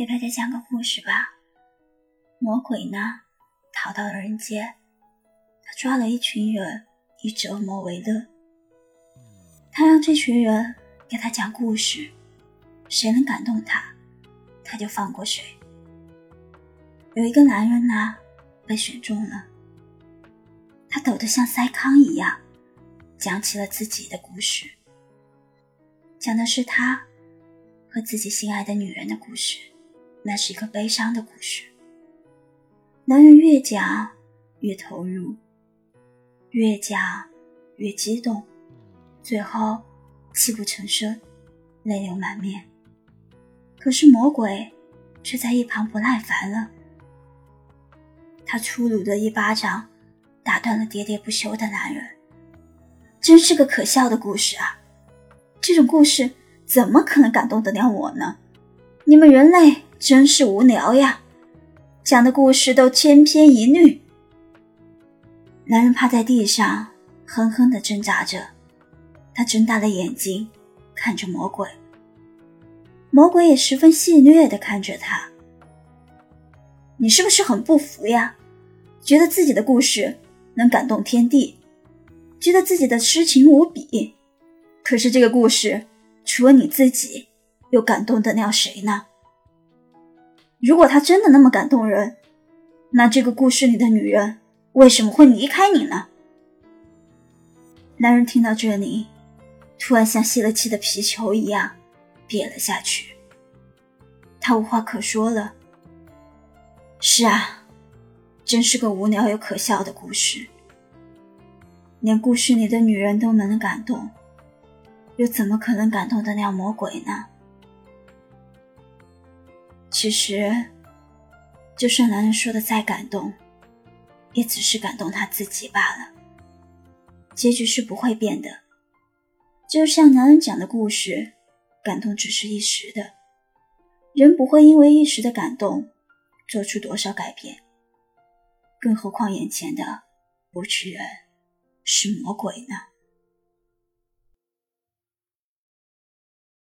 给大家讲个故事吧。魔鬼呢，逃到了人间，他抓了一群人，以折磨为乐。他让这群人给他讲故事，谁能感动他，他就放过谁。有一个男人呢，被选中了，他抖得像塞糠一样，讲起了自己的故事，讲的是他和自己心爱的女人的故事。那是一个悲伤的故事。男人越讲越投入，越讲越激动，最后泣不成声，泪流满面。可是魔鬼却在一旁不耐烦了，他粗鲁的一巴掌打断了喋喋不休的男人。真是个可笑的故事啊！这种故事怎么可能感动得了我呢？你们人类。真是无聊呀！讲的故事都千篇一律。男人趴在地上，哼哼的挣扎着。他睁大了眼睛，看着魔鬼。魔鬼也十分戏谑的看着他。你是不是很不服呀？觉得自己的故事能感动天地，觉得自己的痴情无比。可是这个故事，除了你自己，又感动得了谁呢？如果他真的那么感动人，那这个故事里的女人为什么会离开你呢？男人听到这里，突然像泄了气的皮球一样瘪了下去。他无话可说了。是啊，真是个无聊又可笑的故事。连故事里的女人都能感动，又怎么可能感动得了魔鬼呢？其实，就算男人说的再感动，也只是感动他自己罢了。结局是不会变的。就像男人讲的故事，感动只是一时的，人不会因为一时的感动做出多少改变。更何况眼前的不是人，是魔鬼呢？